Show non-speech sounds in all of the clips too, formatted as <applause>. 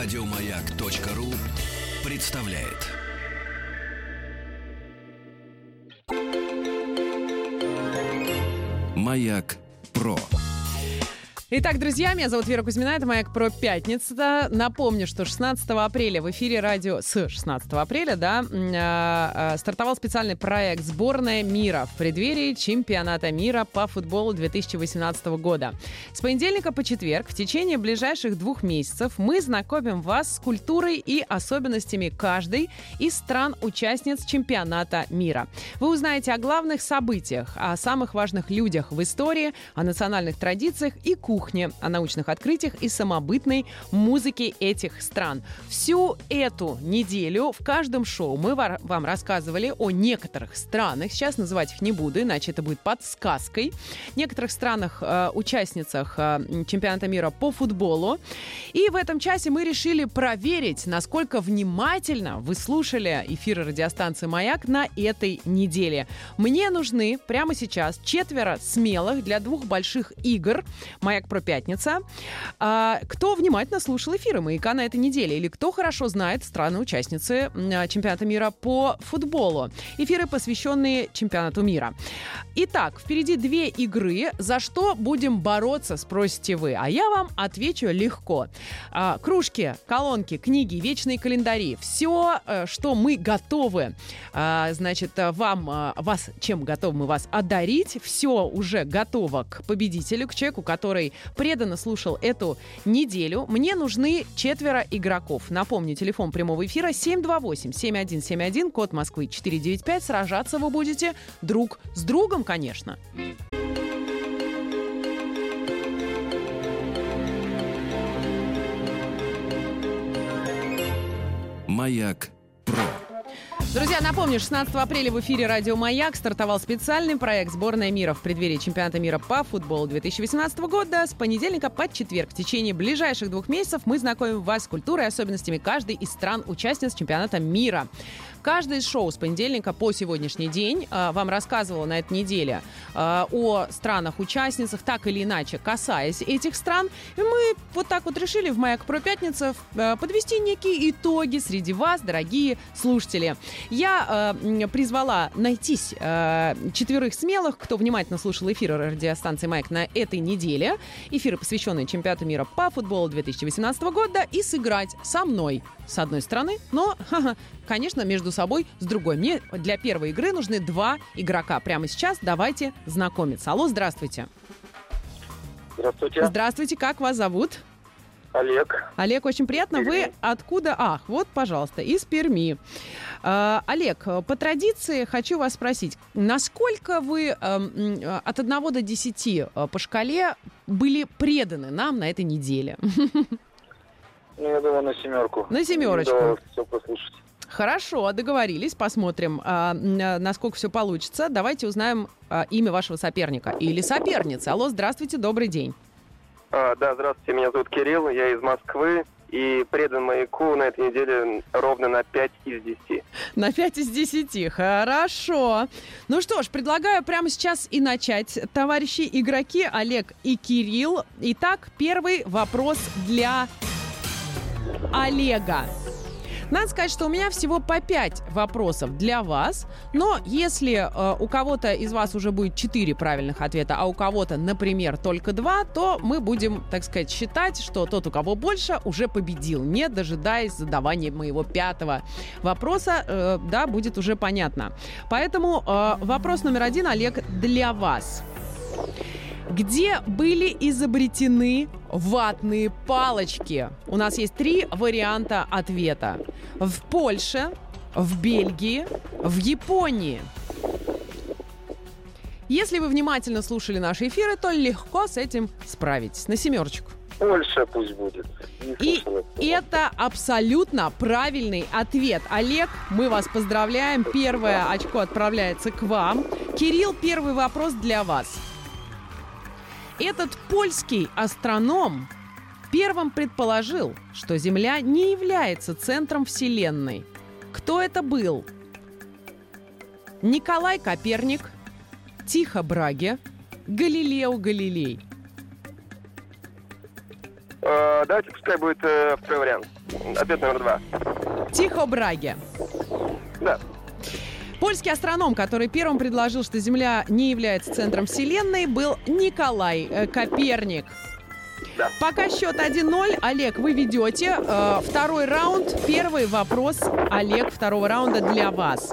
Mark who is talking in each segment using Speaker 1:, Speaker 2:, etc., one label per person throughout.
Speaker 1: Радиомаяк.ру представляет. Маяк Про.
Speaker 2: Итак, друзья, меня зовут Вера Кузьмина, это «Маяк про пятница». Напомню, что 16 апреля в эфире радио... С 16 апреля, да, э, э, стартовал специальный проект «Сборная мира» в преддверии чемпионата мира по футболу 2018 года. С понедельника по четверг в течение ближайших двух месяцев мы знакомим вас с культурой и особенностями каждой из стран-участниц чемпионата мира. Вы узнаете о главных событиях, о самых важных людях в истории, о национальных традициях и кухне кухне, о научных открытиях и самобытной музыке этих стран. Всю эту неделю в каждом шоу мы вам рассказывали о некоторых странах, сейчас называть их не буду, иначе это будет подсказкой, некоторых странах, э, участницах э, чемпионата мира по футболу. И в этом часе мы решили проверить, насколько внимательно вы слушали эфиры радиостанции «Маяк» на этой неделе. Мне нужны прямо сейчас четверо смелых для двух больших игр. «Маяк про пятница. А, кто внимательно слушал эфиры «Маяка» на этой неделе? Или кто хорошо знает страны-участницы чемпионата мира по футболу? Эфиры, посвященные чемпионату мира. Итак, впереди две игры. За что будем бороться, спросите вы. А я вам отвечу легко. А, кружки, колонки, книги, вечные календари. Все, э, что мы готовы, а, значит, вам, э, вас, чем готовы мы вас одарить, все уже готово к победителю, к человеку, который преданно слушал эту неделю. Мне нужны четверо игроков. Напомню, телефон прямого эфира 728-7171, код Москвы 495. Сражаться вы будете друг с другом, конечно.
Speaker 1: Маяк.
Speaker 2: Друзья, напомню, 16 апреля в эфире «Радио Маяк» стартовал специальный проект «Сборная мира» в преддверии чемпионата мира по футболу 2018 года. С понедельника по четверг в течение ближайших двух месяцев мы знакомим вас с культурой и особенностями каждой из стран-участниц чемпионата мира. Каждое из шоу с понедельника по сегодняшний день э, вам рассказывала на этой неделе э, о странах-участницах, так или иначе касаясь этих стран. И мы вот так вот решили в «Маяк про пятницу» э, подвести некие итоги среди вас, дорогие слушатели. Я призвала найтись э, четверых смелых, кто внимательно слушал эфиры радиостанции «Маяк» на этой неделе. Эфиры, посвященные чемпионату мира по футболу 2018 года, и сыграть со мной с одной стороны, но, <laughs> конечно, между собой с другой. Мне для первой игры нужны два игрока. Прямо сейчас давайте знакомиться. Алло, здравствуйте.
Speaker 3: Здравствуйте.
Speaker 2: Здравствуйте, как вас зовут?
Speaker 3: Олег.
Speaker 2: Олег, очень приятно. Вы откуда? Ах, вот, пожалуйста, из Перми. А, Олег, по традиции хочу вас спросить, насколько вы э, от 1 до 10 э, по шкале были преданы нам на этой неделе? <laughs>
Speaker 3: Ну, я думаю, на семерку.
Speaker 2: На семерочку.
Speaker 3: все послушать.
Speaker 2: Хорошо, договорились, посмотрим, а, насколько все получится. Давайте узнаем а, имя вашего соперника или соперницы. Алло, здравствуйте, добрый день.
Speaker 3: А, да, здравствуйте, меня зовут Кирилл, я из Москвы и предан маяку на этой неделе ровно на 5 из 10.
Speaker 2: На 5 из 10, хорошо. Ну что ж, предлагаю прямо сейчас и начать. Товарищи игроки Олег и Кирилл. Итак, первый вопрос для Олега. Надо сказать, что у меня всего по 5 вопросов для вас, но если э, у кого-то из вас уже будет 4 правильных ответа, а у кого-то, например, только 2, то мы будем, так сказать, считать, что тот, у кого больше, уже победил, не дожидаясь задавания моего пятого вопроса, э, да, будет уже понятно. Поэтому э, вопрос номер один, Олег, для вас. Где были изобретены ватные палочки? У нас есть три варианта ответа. В Польше, в Бельгии, в Японии. Если вы внимательно слушали наши эфиры, то легко с этим справитесь. На семерочку.
Speaker 3: Польша пусть будет.
Speaker 2: И это абсолютно правильный ответ. Олег, мы вас поздравляем. Первое очко отправляется к вам. Кирилл, первый вопрос для вас. Этот польский астроном первым предположил, что Земля не является центром Вселенной. Кто это был? Николай Коперник, Тихо Браге, Галилео Галилей.
Speaker 3: Э, давайте пускай будет э, второй вариант. Ответ номер два.
Speaker 2: Тихо Браге.
Speaker 3: Да.
Speaker 2: Польский астроном, который первым предложил, что Земля не является центром Вселенной, был Николай э, Коперник.
Speaker 3: Да.
Speaker 2: Пока счет 1-0. Олег, вы ведете. Э, второй раунд. Первый вопрос, Олег, второго раунда для вас.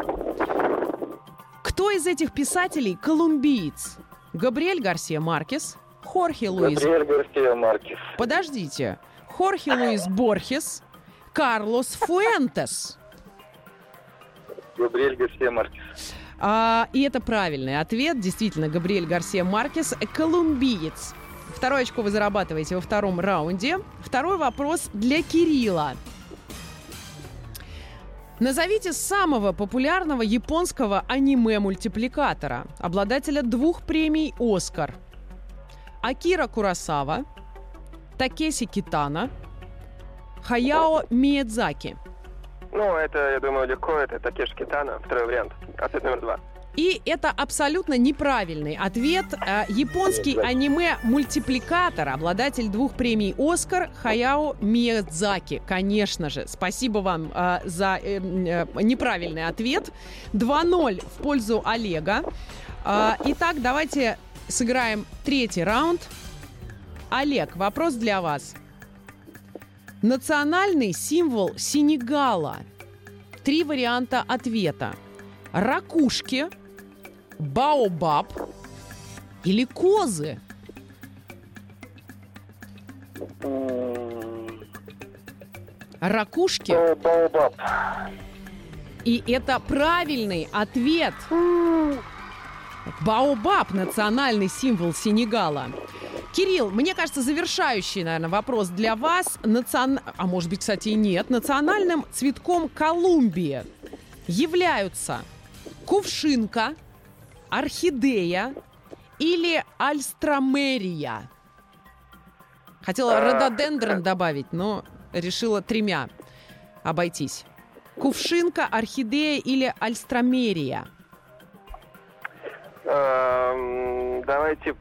Speaker 2: Кто из этих писателей колумбиец? Габриэль Гарсия Маркес, Хорхе Луис...
Speaker 3: Габриэль Гарсия Маркес.
Speaker 2: Подождите. Хорхе Луис Борхес, Карлос Фуэнтес.
Speaker 3: Габриэль Гарсия Маркес.
Speaker 2: А, и это правильный ответ. Действительно, Габриэль Гарсия Маркес – колумбиец. Второе очко вы зарабатываете во втором раунде. Второй вопрос для Кирилла. Назовите самого популярного японского аниме-мультипликатора, обладателя двух премий «Оскар». Акира Курасава, Такеси Китана, Хаяо Миядзаки.
Speaker 3: Ну, это, я думаю, легко. Это Такеш Китана. Второй вариант. Ответ номер два.
Speaker 2: И это абсолютно неправильный ответ. Э, Японский аниме-мультипликатор, обладатель двух премий «Оскар» Хаяо Миядзаки. Конечно же. Спасибо вам э, за э, э, неправильный ответ. 2-0 в пользу Олега. Э, итак, давайте сыграем третий раунд. Олег, вопрос для вас. Национальный символ Сенегала. Три варианта ответа. Ракушки, баобаб или козы? Ракушки.
Speaker 3: Баобаб.
Speaker 2: И это правильный ответ. Баобаб – национальный символ Сенегала. Кирилл, мне кажется, завершающий, наверное, вопрос для вас. Национ... А может быть, кстати, и нет. Национальным цветком Колумбии являются кувшинка, орхидея или альстромерия. Хотела рододендрон добавить, но решила тремя обойтись. Кувшинка, орхидея или альстромерия?
Speaker 3: Эм, Давайте...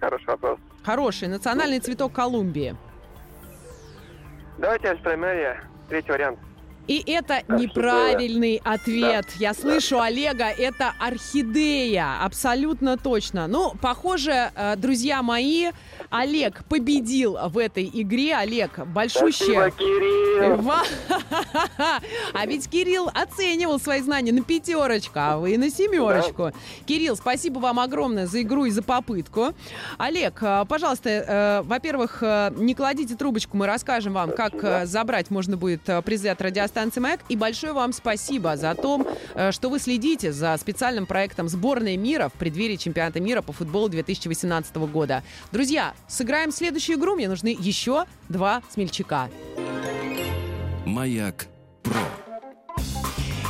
Speaker 3: Хороший вопрос.
Speaker 2: Хороший. Национальный цветок Колумбии.
Speaker 3: Давайте альстромерия. Третий вариант.
Speaker 2: И это неправильный ответ. Я слышу Олега, это орхидея. Абсолютно точно. Ну, похоже, э, друзья мои, Олег победил в этой игре. Олег, большущее...
Speaker 3: Спасибо, Кирилл. <laughs>
Speaker 2: А ведь Кирилл оценивал свои знания на пятерочку, а вы на семерочку. Кирилл, спасибо вам огромное за игру и за попытку. Олег, э, пожалуйста, э, во-первых, не кладите трубочку, мы расскажем вам, как э, забрать можно будет призы от радиостанции «Маяк». И большое вам спасибо за то, э, что вы следите за специальным проектом «Сборная мира» в преддверии чемпионата мира по футболу 2018 года. Друзья, сыграем следующую игру. Мне нужны еще два смельчака.
Speaker 1: Маяк Про.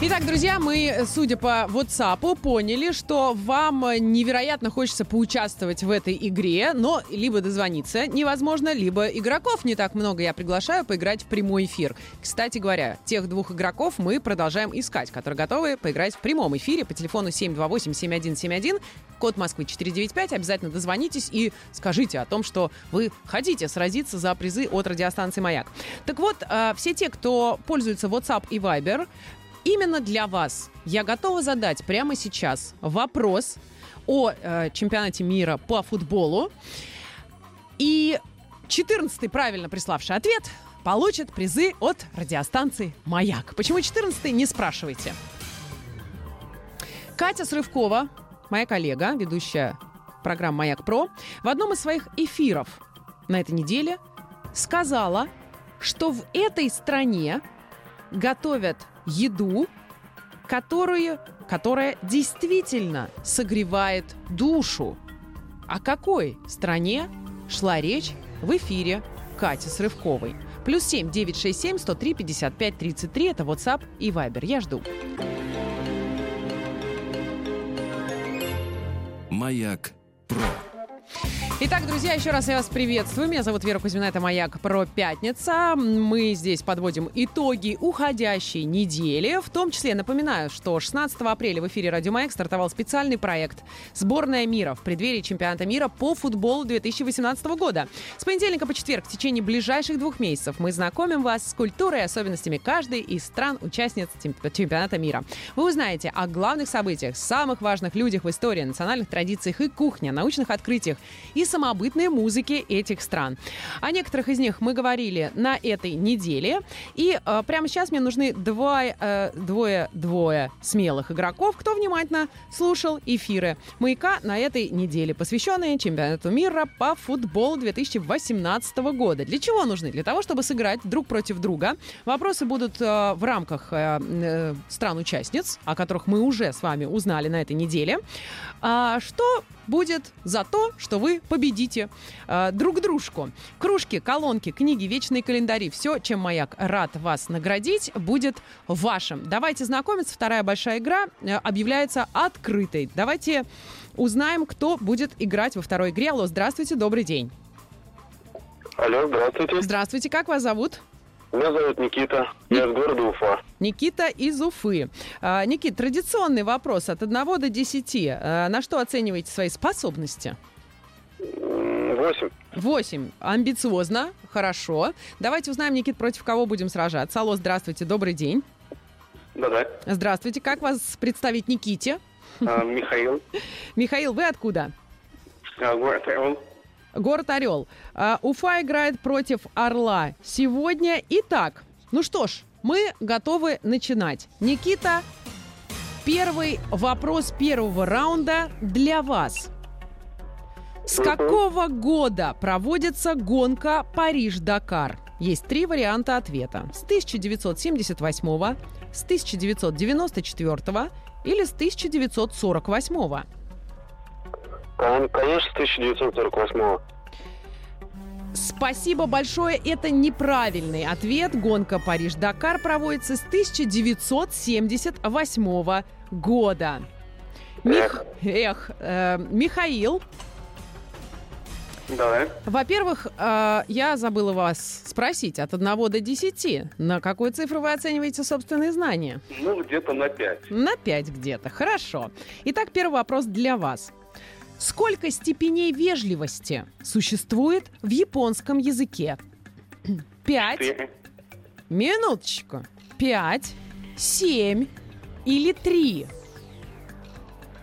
Speaker 2: Итак, друзья, мы, судя по WhatsApp, поняли, что вам невероятно хочется поучаствовать в этой игре, но либо дозвониться невозможно, либо игроков не так много. Я приглашаю поиграть в прямой эфир. Кстати говоря, тех двух игроков мы продолжаем искать, которые готовы поиграть в прямом эфире по телефону 728-7171, код Москвы 495. Обязательно дозвонитесь и скажите о том, что вы хотите сразиться за призы от радиостанции «Маяк». Так вот, э, все те, кто пользуется WhatsApp и Viber, Именно для вас я готова задать прямо сейчас вопрос о э, чемпионате мира по футболу. И 14-й правильно приславший ответ получит призы от радиостанции «Маяк». Почему 14-й, не спрашивайте. Катя Срывкова, моя коллега, ведущая программы «Маяк Про», в одном из своих эфиров на этой неделе сказала, что в этой стране готовят еду, которую, которая действительно согревает душу. О какой стране шла речь в эфире Кати Срывковой? Плюс семь девять шесть семь сто три пятьдесят пять тридцать три. Это WhatsApp и Viber. Я жду.
Speaker 1: Маяк Про.
Speaker 2: Итак, друзья, еще раз я вас приветствую. Меня зовут Вера Кузьмина, это «Маяк про пятница». Мы здесь подводим итоги уходящей недели. В том числе напоминаю, что 16 апреля в эфире «Радио Маяк» стартовал специальный проект «Сборная мира» в преддверии чемпионата мира по футболу 2018 года. С понедельника по четверг в течение ближайших двух месяцев мы знакомим вас с культурой и особенностями каждой из стран-участниц чемпионата мира. Вы узнаете о главных событиях, самых важных людях в истории, национальных традициях и кухне, научных открытиях и самобытной музыки этих стран. О некоторых из них мы говорили на этой неделе. И э, прямо сейчас мне нужны два, э, двое, двое смелых игроков, кто внимательно слушал эфиры «Маяка» на этой неделе, посвященные чемпионату мира по футболу 2018 года. Для чего нужны? Для того, чтобы сыграть друг против друга. Вопросы будут э, в рамках э, э, стран-участниц, о которых мы уже с вами узнали на этой неделе. А, что будет за то, что вы победите э, друг дружку. Кружки, колонки, книги, вечные календари, все, чем Маяк рад вас наградить, будет вашим. Давайте знакомиться. Вторая большая игра э, объявляется открытой. Давайте узнаем, кто будет играть во второй игре. Алло, здравствуйте, добрый день.
Speaker 3: Алло, здравствуйте.
Speaker 2: Здравствуйте, как вас зовут?
Speaker 3: Меня зовут Никита. Я из города Уфа.
Speaker 2: Никита из Уфы. А, Никит, традиционный вопрос от 1 до 10. А, на что оцениваете свои способности?
Speaker 3: Восемь.
Speaker 2: 8. Амбициозно. Хорошо. Давайте узнаем, Никит, против кого будем сражаться. Алло, здравствуйте, добрый день.
Speaker 3: Да-да.
Speaker 2: Здравствуйте, как вас представить Никите?
Speaker 3: А, Михаил. <laughs>
Speaker 2: Михаил, вы откуда?
Speaker 3: А, город Орел.
Speaker 2: Город Орел. А, Уфа играет против Орла сегодня. Итак, ну что ж, мы готовы начинать. Никита, первый вопрос первого раунда для вас. С какого года проводится гонка Париж-Дакар? Есть три варианта ответа. С 1978, с 1994 или с 1948?
Speaker 3: Кон- Конечно, с 1948
Speaker 2: Спасибо большое. Это неправильный ответ. Гонка Париж-Дакар проводится с 1978 года. Мих- Эх, э, Михаил,
Speaker 3: Давай.
Speaker 2: во-первых, э, я забыла вас спросить от 1 до 10. На какую цифру вы оцениваете собственные знания?
Speaker 3: Ну, где-то на 5.
Speaker 2: На 5 где-то. Хорошо. Итак, первый вопрос для вас. Сколько степеней вежливости существует в японском языке? <clears throat> Пять. Минуточку. Пять, семь или три?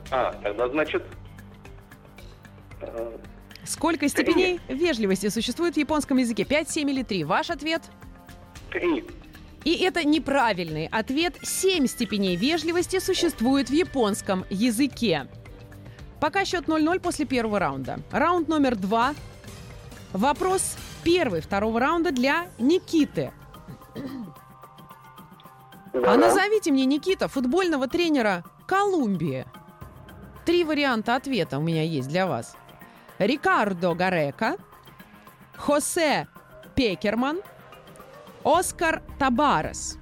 Speaker 3: А, тогда значит... э,
Speaker 2: Сколько степеней вежливости существует в японском языке? Пять, семь или три? Ваш ответ?
Speaker 3: Три.
Speaker 2: И это неправильный ответ. Семь степеней вежливости существует в японском языке. Пока счет 0-0 после первого раунда. Раунд номер два. Вопрос первый второго раунда для Никиты.
Speaker 3: Да.
Speaker 2: А назовите мне, Никита, футбольного тренера Колумбии. Три варианта ответа у меня есть для вас. Рикардо Гарека, Хосе Пекерман, Оскар Табарес.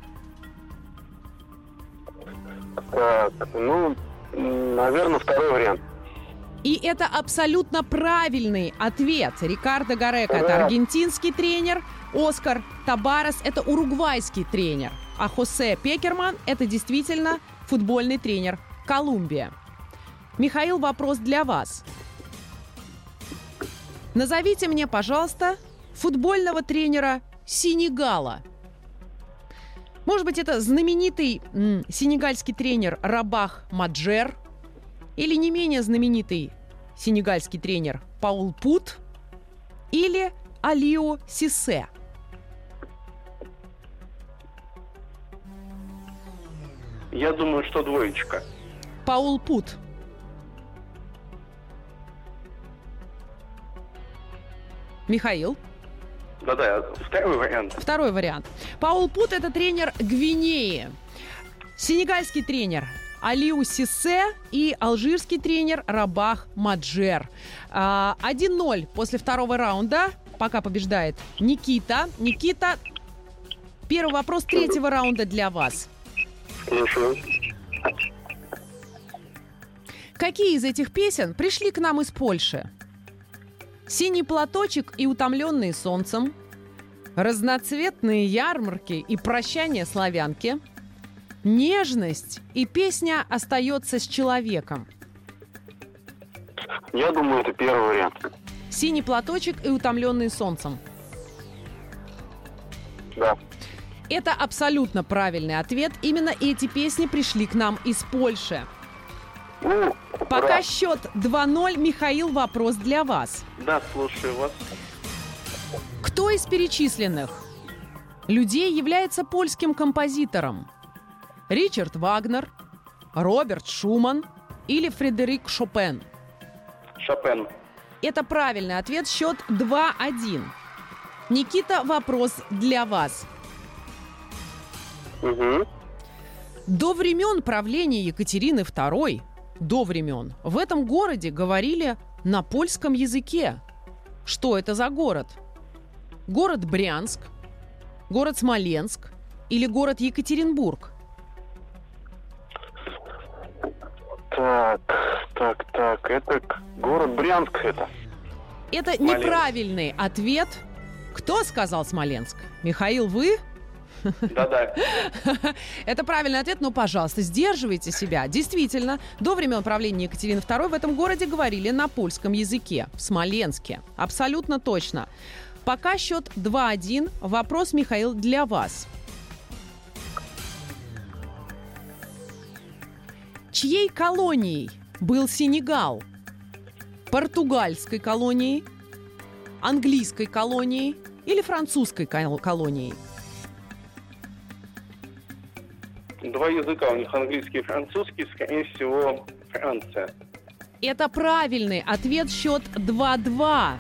Speaker 3: Так, ну, наверное, второй вариант.
Speaker 2: И это абсолютно правильный ответ. Рикардо Гарека – это аргентинский тренер, Оскар Табарес – это уругвайский тренер, а Хосе Пекерман – это действительно футбольный тренер Колумбия. Михаил, вопрос для вас. Назовите мне, пожалуйста, футбольного тренера Сенегала. Может быть, это знаменитый м, сенегальский тренер Рабах Маджер – или не менее знаменитый сенегальский тренер Паул Пут или Алио Сисе.
Speaker 3: Я думаю, что двоечка.
Speaker 2: Паул Пут. Михаил.
Speaker 3: Да-да, второй вариант.
Speaker 2: Второй вариант. Паул Пут – это тренер Гвинеи. Сенегальский тренер Алиу Сисе и алжирский тренер Рабах Маджер. А, 1-0 после второго раунда. Пока побеждает Никита. Никита, первый вопрос третьего раунда для вас.
Speaker 3: Слушаю.
Speaker 2: Какие из этих песен пришли к нам из Польши? Синий платочек и утомленные солнцем. Разноцветные ярмарки и прощание славянки. Нежность и песня остается с человеком.
Speaker 3: Я думаю, это первый вариант.
Speaker 2: Синий платочек и утомленные солнцем.
Speaker 3: Да.
Speaker 2: Это абсолютно правильный ответ. Именно эти песни пришли к нам из Польши.
Speaker 3: Ну,
Speaker 2: Пока счет 2-0. Михаил, вопрос для вас.
Speaker 3: Да, слушаю вас.
Speaker 2: Кто из перечисленных людей является польским композитором? Ричард Вагнер, Роберт Шуман или Фредерик Шопен?
Speaker 3: Шопен.
Speaker 2: Это правильный ответ. Счет 2-1. Никита, вопрос для вас.
Speaker 3: Угу.
Speaker 2: До времен правления Екатерины II, до времен, в этом городе говорили на польском языке. Что это за город? Город Брянск, город Смоленск или город Екатеринбург?
Speaker 3: Так, так, так. Это город Брянск это.
Speaker 2: Это
Speaker 3: Смоленск.
Speaker 2: неправильный ответ. Кто сказал Смоленск? Михаил, вы?
Speaker 3: Да-да. <laughs>
Speaker 2: Это правильный ответ, но, пожалуйста, сдерживайте себя. Действительно, до времен правления Екатерины II в этом городе говорили на польском языке, в Смоленске. Абсолютно точно. Пока счет 2-1. Вопрос, Михаил, для вас. Чьей колонией был Сенегал? Португальской колонией, английской колонией или французской кол- колонией?
Speaker 3: Два языка у них английский и французский, скорее всего, Франция.
Speaker 2: Это правильный ответ. Счет 2-2.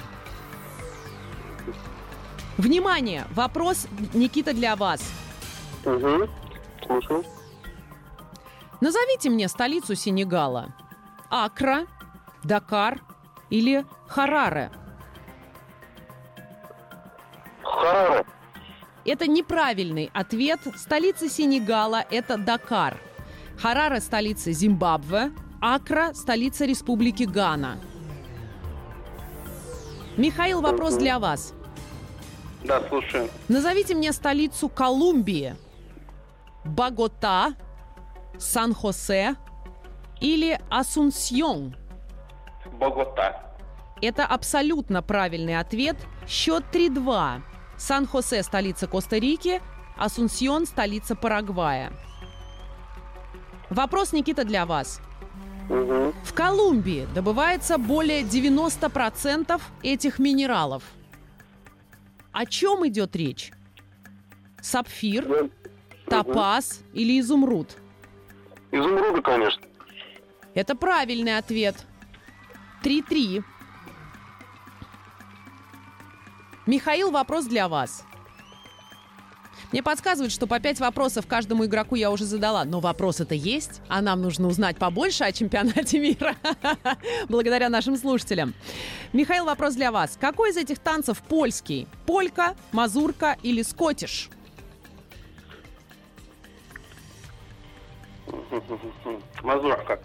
Speaker 2: Внимание! Вопрос, Никита, для вас.
Speaker 3: Угу. Слушаю.
Speaker 2: Назовите мне столицу Сенегала. Акра, Дакар или Хараре?
Speaker 3: Хараре.
Speaker 2: Это неправильный ответ. Столица Сенегала – это Дакар. Хараре – столица Зимбабве. Акра – столица Республики Гана. Михаил, вопрос для вас.
Speaker 3: Да, слушаю.
Speaker 2: Назовите мне столицу Колумбии. Богота, Сан-Хосе или Асунсьон?
Speaker 3: Богота.
Speaker 2: Это абсолютно правильный ответ. Счет 3-2. Сан-Хосе – столица Коста-Рики, Асунсьон – столица Парагвая. Вопрос, Никита, для вас.
Speaker 3: Угу.
Speaker 2: В Колумбии добывается более 90% этих минералов. О чем идет речь? Сапфир, топаз или изумруд?
Speaker 3: Изумруды, конечно.
Speaker 2: Это правильный ответ. 3-3. Михаил, вопрос для вас. Мне подсказывают, что по пять вопросов каждому игроку я уже задала, но вопросы-то есть, а нам нужно узнать побольше о чемпионате <laughs> мира, <laughs> благодаря нашим слушателям. Михаил, вопрос для вас. Какой из этих танцев польский? Полька, мазурка или скотиш?
Speaker 3: Мазурка.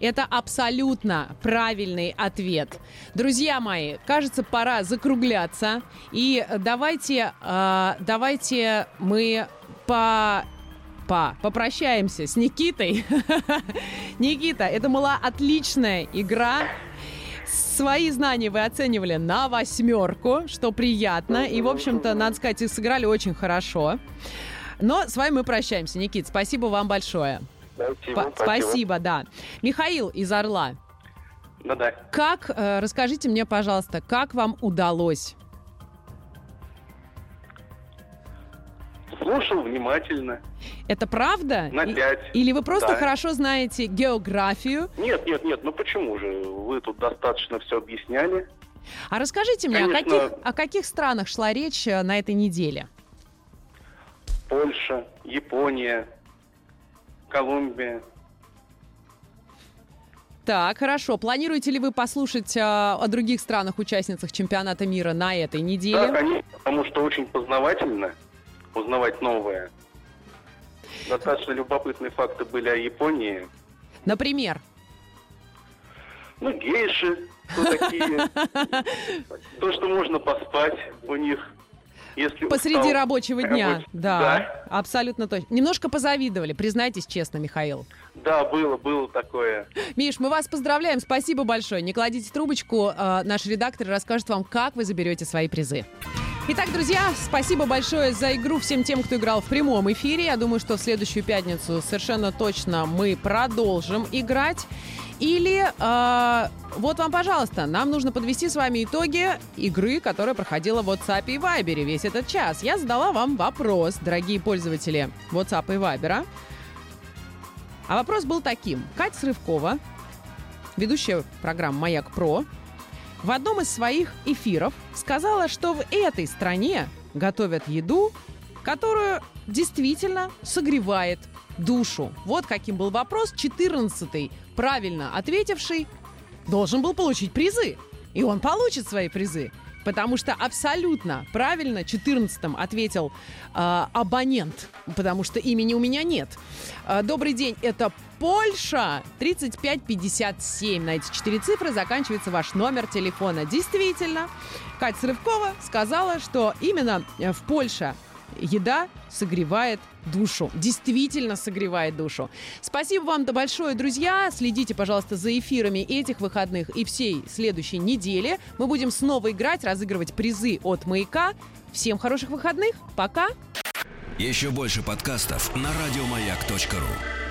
Speaker 2: Это абсолютно правильный ответ. Друзья мои, кажется, пора закругляться. И давайте, э, давайте мы по по попрощаемся с Никитой. <laughs> Никита, это была отличная игра. Свои знания вы оценивали на восьмерку, что приятно. И, в общем-то, надо сказать, сыграли очень хорошо. Но с вами мы прощаемся. Никит, спасибо вам большое.
Speaker 3: Спасибо.
Speaker 2: П- Спасибо, да. Михаил из Орла,
Speaker 3: Да-да.
Speaker 2: как, э, расскажите мне, пожалуйста, как вам удалось?
Speaker 3: Слушал внимательно.
Speaker 2: Это правда?
Speaker 3: На
Speaker 2: И-
Speaker 3: пять.
Speaker 2: Или вы просто
Speaker 3: Да.
Speaker 2: хорошо знаете географию?
Speaker 3: Нет, нет, нет, ну почему же? Вы тут достаточно все объясняли.
Speaker 2: А расскажите мне, о
Speaker 3: Конечно.
Speaker 2: каких, о каких странах шла речь э, на этой неделе?
Speaker 3: Польша, Япония, Колумбия.
Speaker 2: Так, хорошо. Планируете ли вы послушать э, о других странах-участницах чемпионата мира на этой
Speaker 3: Да,
Speaker 2: неделе?
Speaker 3: конечно, потому что очень познавательно узнавать новое. Достаточно любопытные факты были о Японии.
Speaker 2: Например,
Speaker 3: Ну, гейши,
Speaker 4: Кто такие? <laughs> То, что можно поспать у них. Если
Speaker 2: Посреди
Speaker 4: устал.
Speaker 2: рабочего дня.
Speaker 4: Рабочий-
Speaker 2: Да,
Speaker 4: да.
Speaker 2: абсолютно точно. Немножко позавидовали, признайтесь честно, Михаил.
Speaker 4: Да, было, было такое.
Speaker 2: Миш, мы вас поздравляем, спасибо большое. Не кладите трубочку, э, наш редактор расскажет вам, как вы заберете свои призы. Итак, друзья, спасибо большое за игру всем тем, кто играл в прямом эфире. Я думаю, что в следующую пятницу совершенно точно мы продолжим играть. Или э, вот вам, пожалуйста, нам нужно подвести с вами итоги игры, которая проходила в WhatsApp и Viber весь этот час. Я задала вам вопрос, дорогие пользователи WhatsApp и Viber. А вопрос был таким. Катя Срывкова, ведущая программы «Маяк Про», в одном из своих эфиров сказала, что в этой стране готовят еду, которую действительно согревает душу. Вот каким был вопрос. 14-й, правильно ответивший, должен был получить призы. И он получит свои призы. Потому что абсолютно правильно 14-м ответил э, абонент, потому что имени у меня нет. Э, добрый день, это Польша 3557. На эти четыре цифры заканчивается ваш номер телефона. Действительно, Катя Срывкова сказала, что именно э, в Польше еда согревает душу. Действительно согревает душу. Спасибо вам-то большое, друзья. Следите, пожалуйста, за эфирами этих выходных и всей следующей недели. Мы будем снова играть, разыгрывать призы от «Маяка». Всем хороших выходных. Пока.
Speaker 1: Еще больше подкастов на радиомаяк.ру.